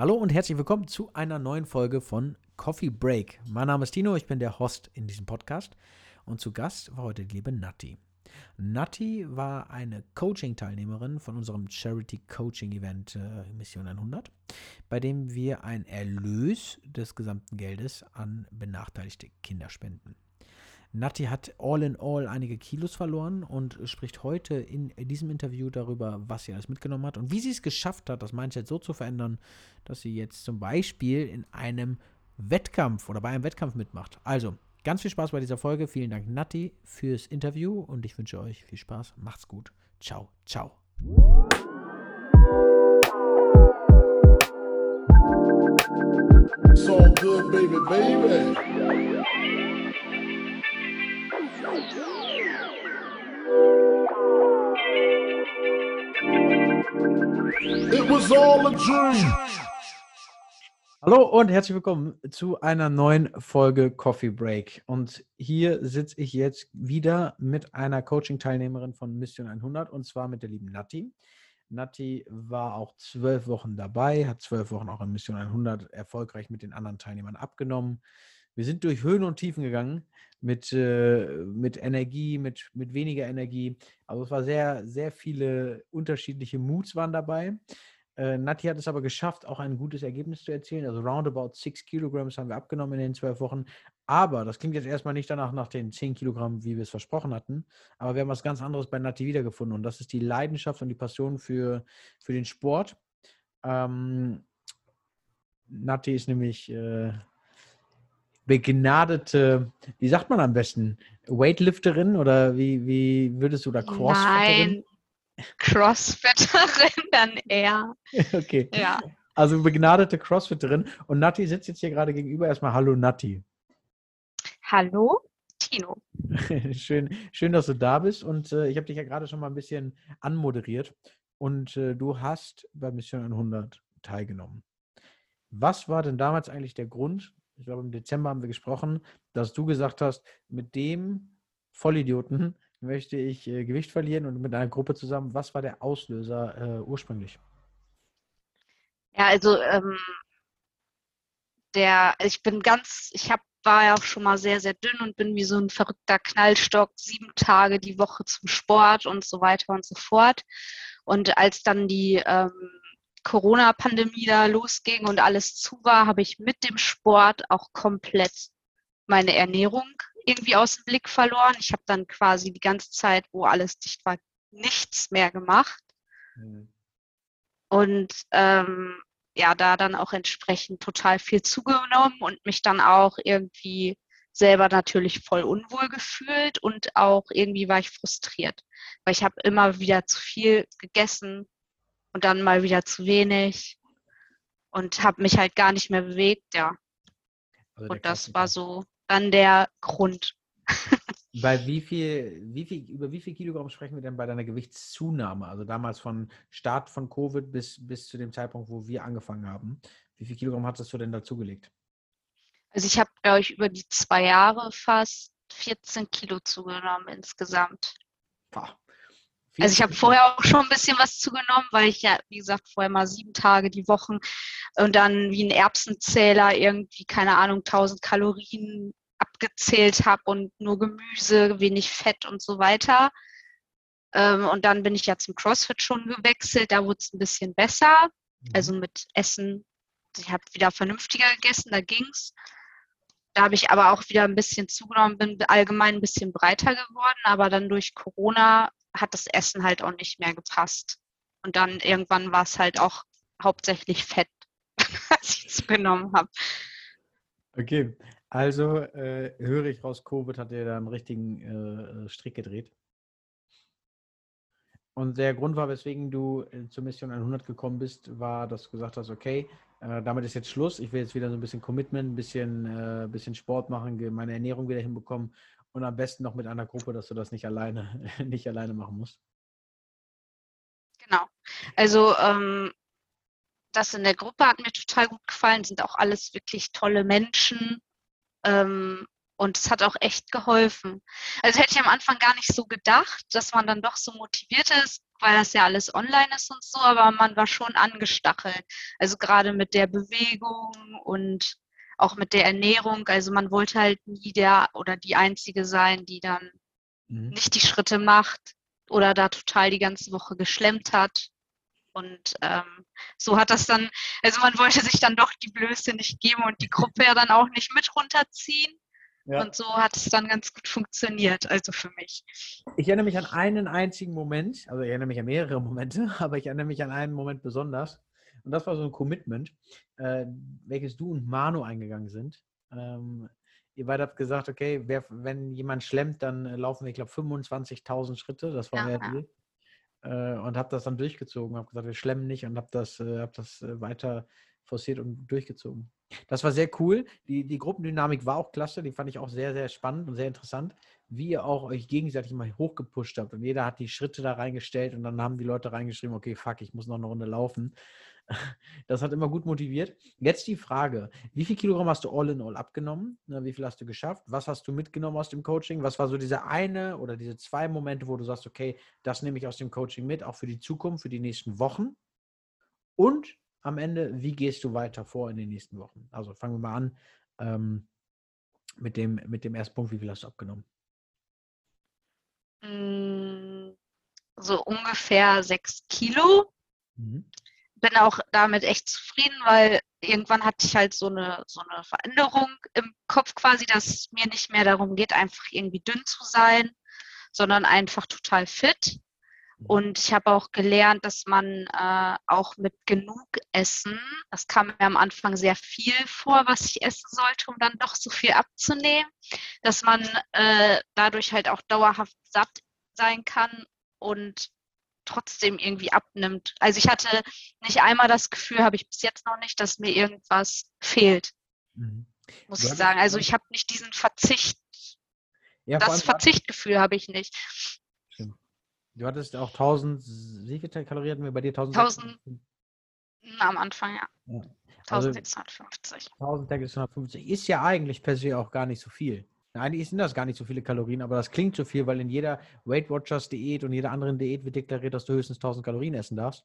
Hallo und herzlich willkommen zu einer neuen Folge von Coffee Break. Mein Name ist Tino, ich bin der Host in diesem Podcast und zu Gast war heute die liebe Nati. Nati war eine Coaching-Teilnehmerin von unserem Charity-Coaching-Event äh, Mission 100, bei dem wir einen Erlös des gesamten Geldes an benachteiligte Kinder spenden. Nati hat all in all einige Kilos verloren und spricht heute in diesem Interview darüber, was sie alles mitgenommen hat und wie sie es geschafft hat, das Mindset so zu verändern, dass sie jetzt zum Beispiel in einem Wettkampf oder bei einem Wettkampf mitmacht. Also, ganz viel Spaß bei dieser Folge. Vielen Dank, Nati, fürs Interview und ich wünsche euch viel Spaß. Macht's gut. Ciao, ciao. So good, baby, baby. Hallo und herzlich willkommen zu einer neuen Folge Coffee Break. Und hier sitze ich jetzt wieder mit einer Coaching-Teilnehmerin von Mission 100 und zwar mit der lieben Nati. Nati war auch zwölf Wochen dabei, hat zwölf Wochen auch in Mission 100 erfolgreich mit den anderen Teilnehmern abgenommen. Wir sind durch Höhen und Tiefen gegangen mit, äh, mit Energie, mit, mit weniger Energie. Also es war sehr, sehr viele unterschiedliche Moods waren dabei. Äh, Nati hat es aber geschafft, auch ein gutes Ergebnis zu erzielen. Also roundabout 6 Kilogramm haben wir abgenommen in den zwölf Wochen. Aber das klingt jetzt erstmal nicht danach nach den 10 Kilogramm, wie wir es versprochen hatten. Aber wir haben was ganz anderes bei Nati wiedergefunden. Und das ist die Leidenschaft und die Passion für, für den Sport. Ähm, Nati ist nämlich äh, begnadete, wie sagt man am besten, Weightlifterin oder wie, wie würdest du da Crossfitterin? Nein, Crossfitterin dann eher. Okay. Ja. Also begnadete Crossfitterin und Nati sitzt jetzt hier gerade gegenüber. Erstmal Hallo Nati. Hallo Tino. schön, schön, dass du da bist und äh, ich habe dich ja gerade schon mal ein bisschen anmoderiert und äh, du hast bei Mission 100 teilgenommen. Was war denn damals eigentlich der Grund, ich glaube im Dezember haben wir gesprochen, dass du gesagt hast, mit dem Vollidioten möchte ich äh, Gewicht verlieren und mit einer Gruppe zusammen. Was war der Auslöser äh, ursprünglich? Ja, also ähm, der, ich bin ganz, ich habe war ja auch schon mal sehr, sehr dünn und bin wie so ein verrückter Knallstock, sieben Tage die Woche zum Sport und so weiter und so fort. Und als dann die ähm, Corona-Pandemie da losging und alles zu war, habe ich mit dem Sport auch komplett meine Ernährung irgendwie aus dem Blick verloren. Ich habe dann quasi die ganze Zeit, wo alles dicht war, nichts mehr gemacht. Mhm. Und ähm, ja, da dann auch entsprechend total viel zugenommen und mich dann auch irgendwie selber natürlich voll unwohl gefühlt und auch irgendwie war ich frustriert, weil ich habe immer wieder zu viel gegessen und dann mal wieder zu wenig und habe mich halt gar nicht mehr bewegt, ja. Also und das war so dann der Grund. Bei wie viel, wie viel, über wie viel Kilogramm sprechen wir denn bei deiner Gewichtszunahme? Also damals von Start von Covid bis, bis zu dem Zeitpunkt, wo wir angefangen haben. Wie viel Kilogramm hattest du denn dazugelegt? Also ich habe, glaube ich, über die zwei Jahre fast 14 Kilo zugenommen insgesamt. Boah. Also ich habe vorher auch schon ein bisschen was zugenommen, weil ich ja, wie gesagt, vorher mal sieben Tage die Woche und dann wie ein Erbsenzähler irgendwie, keine Ahnung, 1000 Kalorien abgezählt habe und nur Gemüse, wenig Fett und so weiter. Ähm, und dann bin ich ja zum CrossFit schon gewechselt, da wurde es ein bisschen besser. Mhm. Also mit Essen, ich habe wieder vernünftiger gegessen, da ging es. Da habe ich aber auch wieder ein bisschen zugenommen, bin allgemein ein bisschen breiter geworden, aber dann durch Corona hat das Essen halt auch nicht mehr gepasst. Und dann irgendwann war es halt auch hauptsächlich Fett, was ich zugenommen habe. Okay, also äh, höre ich raus, Covid hat dir da einen richtigen äh, Strick gedreht. Und der Grund war, weswegen du äh, zur Mission 100 gekommen bist, war, dass du gesagt hast, okay, äh, damit ist jetzt Schluss. Ich will jetzt wieder so ein bisschen Commitment, ein bisschen, äh, bisschen Sport machen, meine Ernährung wieder hinbekommen und am besten noch mit einer Gruppe, dass du das nicht alleine, nicht alleine machen musst. Genau. Also ähm, das in der Gruppe hat mir total gut gefallen, sind auch alles wirklich tolle Menschen. Ähm, und es hat auch echt geholfen. Also hätte ich am Anfang gar nicht so gedacht, dass man dann doch so motiviert ist. weil das ja alles online ist und so, aber man war schon angestachelt. Also gerade mit der Bewegung und auch mit der Ernährung. Also man wollte halt nie der oder die Einzige sein, die dann mhm. nicht die Schritte macht oder da total die ganze Woche geschlemmt hat. Und ähm, so hat das dann, also man wollte sich dann doch die Blöße nicht geben und die Gruppe ja dann auch nicht mit runterziehen. Ja. Und so hat es dann ganz gut funktioniert, also für mich. Ich erinnere mich an einen einzigen Moment, also ich erinnere mich an mehrere Momente, aber ich erinnere mich an einen Moment besonders. Und das war so ein Commitment, äh, welches du und Manu eingegangen sind. Ähm, ihr beide habt gesagt, okay, wer, wenn jemand schlemmt, dann laufen wir, ich glaube, 25.000 Schritte. Das war ja, der Deal. Äh, und habe das dann durchgezogen. Habe gesagt, wir schlemmen nicht und habe das, äh, hab das äh, weiter forciert und durchgezogen. Das war sehr cool. Die, die Gruppendynamik war auch klasse. Die fand ich auch sehr, sehr spannend und sehr interessant, wie ihr auch euch gegenseitig mal hochgepusht habt. Und jeder hat die Schritte da reingestellt und dann haben die Leute reingeschrieben, okay, fuck, ich muss noch eine Runde laufen. Das hat immer gut motiviert. Jetzt die Frage: Wie viel Kilogramm hast du all in all abgenommen? Wie viel hast du geschafft? Was hast du mitgenommen aus dem Coaching? Was war so diese eine oder diese zwei Momente, wo du sagst, okay, das nehme ich aus dem Coaching mit, auch für die Zukunft, für die nächsten Wochen? Und am Ende, wie gehst du weiter vor in den nächsten Wochen? Also fangen wir mal an ähm, mit, dem, mit dem ersten Punkt. Wie viel hast du abgenommen? Hm, so ungefähr sechs Kilo. Mhm bin auch damit echt zufrieden, weil irgendwann hatte ich halt so eine, so eine Veränderung im Kopf quasi, dass es mir nicht mehr darum geht, einfach irgendwie dünn zu sein, sondern einfach total fit. Mhm. Und ich habe auch gelernt, dass man äh, auch mit genug Essen, das kam mir am Anfang sehr viel vor, was ich essen sollte, um dann doch so viel abzunehmen, dass man äh, dadurch halt auch dauerhaft satt sein kann und trotzdem irgendwie abnimmt. Also ich hatte nicht einmal das Gefühl, habe ich bis jetzt noch nicht, dass mir irgendwas fehlt. Mhm. Muss ich sagen. Also ich habe nicht diesen Verzicht. Ja, das Verzichtgefühl habe ich nicht. Stimmt. Du hattest auch 1000, wie viele Kalorien hatten wir bei dir? 1000 am Anfang, ja. ja. Also 1650. 1650 ist ja eigentlich per se auch gar nicht so viel. Eigentlich sind das gar nicht so viele Kalorien, aber das klingt so viel, weil in jeder Weight Watchers Diät und jeder anderen Diät wird deklariert, dass du höchstens 1000 Kalorien essen darfst.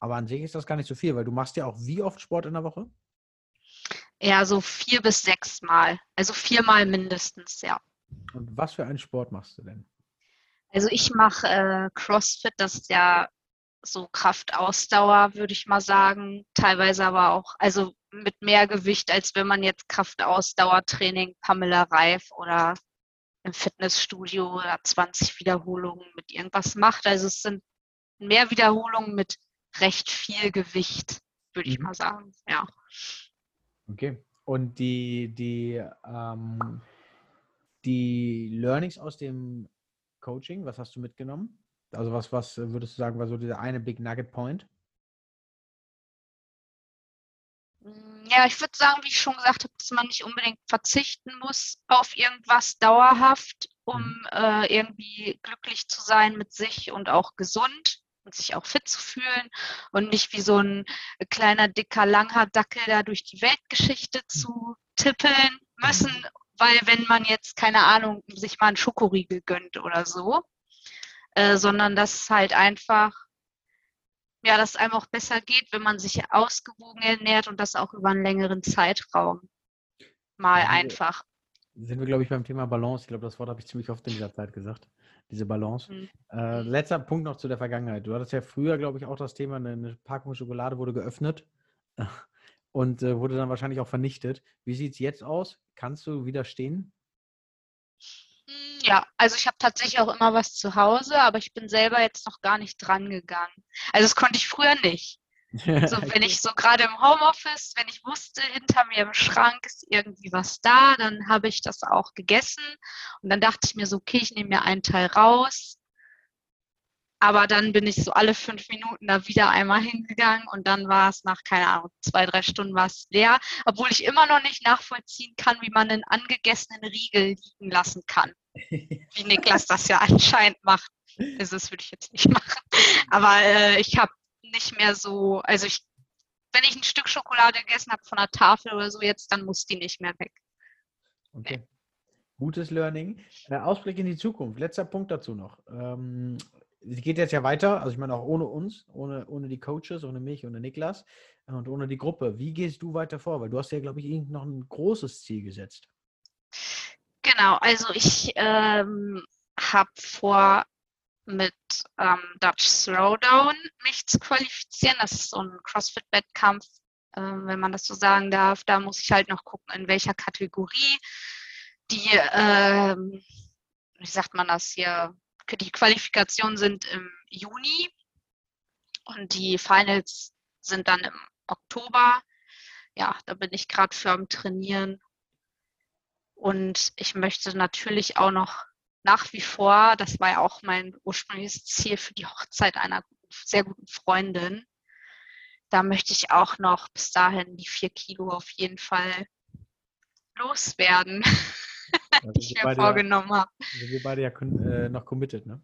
Aber an sich ist das gar nicht so viel, weil du machst ja auch wie oft Sport in der Woche? Ja, so vier bis sechs Mal. Also viermal mindestens, ja. Und was für einen Sport machst du denn? Also ich mache äh, CrossFit, das ist ja so Kraftausdauer, würde ich mal sagen. Teilweise aber auch, also mit mehr Gewicht, als wenn man jetzt Kraftausdauertraining Pamela Reif oder im Fitnessstudio oder 20 Wiederholungen mit irgendwas macht. Also es sind mehr Wiederholungen mit recht viel Gewicht, würde ich mhm. mal sagen. Ja. Okay. Und die, die, ähm, die Learnings aus dem Coaching, was hast du mitgenommen? Also was, was würdest du sagen, war so dieser eine Big Nugget Point? Ja, ich würde sagen, wie ich schon gesagt habe, dass man nicht unbedingt verzichten muss auf irgendwas dauerhaft, um mhm. äh, irgendwie glücklich zu sein mit sich und auch gesund und sich auch fit zu fühlen und nicht wie so ein kleiner, dicker, langer Dackel da durch die Weltgeschichte mhm. zu tippeln müssen, mhm. weil wenn man jetzt, keine Ahnung, sich mal einen Schokoriegel gönnt oder so, äh, sondern dass halt einfach, ja, dass es einem auch besser geht, wenn man sich ausgewogen ernährt und das auch über einen längeren Zeitraum mal einfach. Sind wir, glaube ich, beim Thema Balance. Ich glaube, das Wort habe ich ziemlich oft in dieser Zeit gesagt. Diese Balance. Mhm. Äh, letzter Punkt noch zu der Vergangenheit. Du hattest ja früher, glaube ich, auch das Thema, eine Packung Schokolade wurde geöffnet und äh, wurde dann wahrscheinlich auch vernichtet. Wie sieht es jetzt aus? Kannst du widerstehen? Ja, also ich habe tatsächlich auch immer was zu Hause, aber ich bin selber jetzt noch gar nicht dran gegangen. Also das konnte ich früher nicht. So, wenn ich so gerade im Homeoffice, wenn ich wusste, hinter mir im Schrank ist irgendwie was da, dann habe ich das auch gegessen. Und dann dachte ich mir so, okay, ich nehme mir einen Teil raus. Aber dann bin ich so alle fünf Minuten da wieder einmal hingegangen und dann war es nach, keine Ahnung, zwei, drei Stunden war es leer. Obwohl ich immer noch nicht nachvollziehen kann, wie man einen angegessenen Riegel liegen lassen kann. Wie Niklas das ja anscheinend macht. Also das würde ich jetzt nicht machen. Aber äh, ich habe nicht mehr so, also ich, wenn ich ein Stück Schokolade gegessen habe von der Tafel oder so jetzt, dann muss die nicht mehr weg. Okay. Nee. Gutes Learning. Äh, Ausblick in die Zukunft. Letzter Punkt dazu noch. Ähm, es geht jetzt ja weiter, also ich meine auch ohne uns, ohne, ohne die Coaches, ohne mich, ohne Niklas und ohne die Gruppe. Wie gehst du weiter vor? Weil du hast ja, glaube ich, noch ein großes Ziel gesetzt. Genau, also ich ähm, habe vor, mit ähm, Dutch Throwdown mich zu qualifizieren. Das ist so ein CrossFit-Wettkampf, ähm, wenn man das so sagen darf. Da muss ich halt noch gucken, in welcher Kategorie die, ähm, wie sagt man das hier, die Qualifikationen sind im Juni und die Finals sind dann im Oktober. Ja, da bin ich gerade für am Trainieren. Und ich möchte natürlich auch noch nach wie vor, das war ja auch mein ursprüngliches Ziel für die Hochzeit einer sehr guten Freundin, da möchte ich auch noch bis dahin die vier Kilo auf jeden Fall loswerden, Also die ich wir mir beide ja- vorgenommen habe. Wir beide ja äh, noch committed, ne?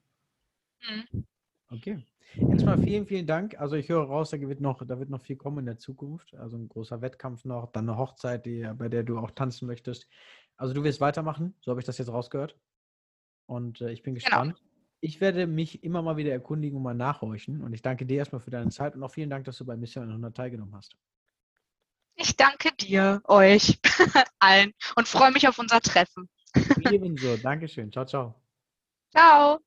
Mhm. Okay. Jetzt mal vielen, vielen Dank. Also ich höre raus, da wird noch, da wird noch viel kommen in der Zukunft. Also ein großer Wettkampf noch, dann eine Hochzeit, die, bei der du auch tanzen möchtest. Also du wirst weitermachen, so habe ich das jetzt rausgehört. Und äh, ich bin Genau. gespannt. Ich werde mich immer mal wieder erkundigen und mal nachhorchen. Und ich danke dir erstmal für deine Zeit und auch vielen Dank, dass du bei Mission 100 teilgenommen hast. Ich danke dir, euch, allen und freue mich auf unser Treffen. Ebenso. Dankeschön. Ciao, ciao. Ciao.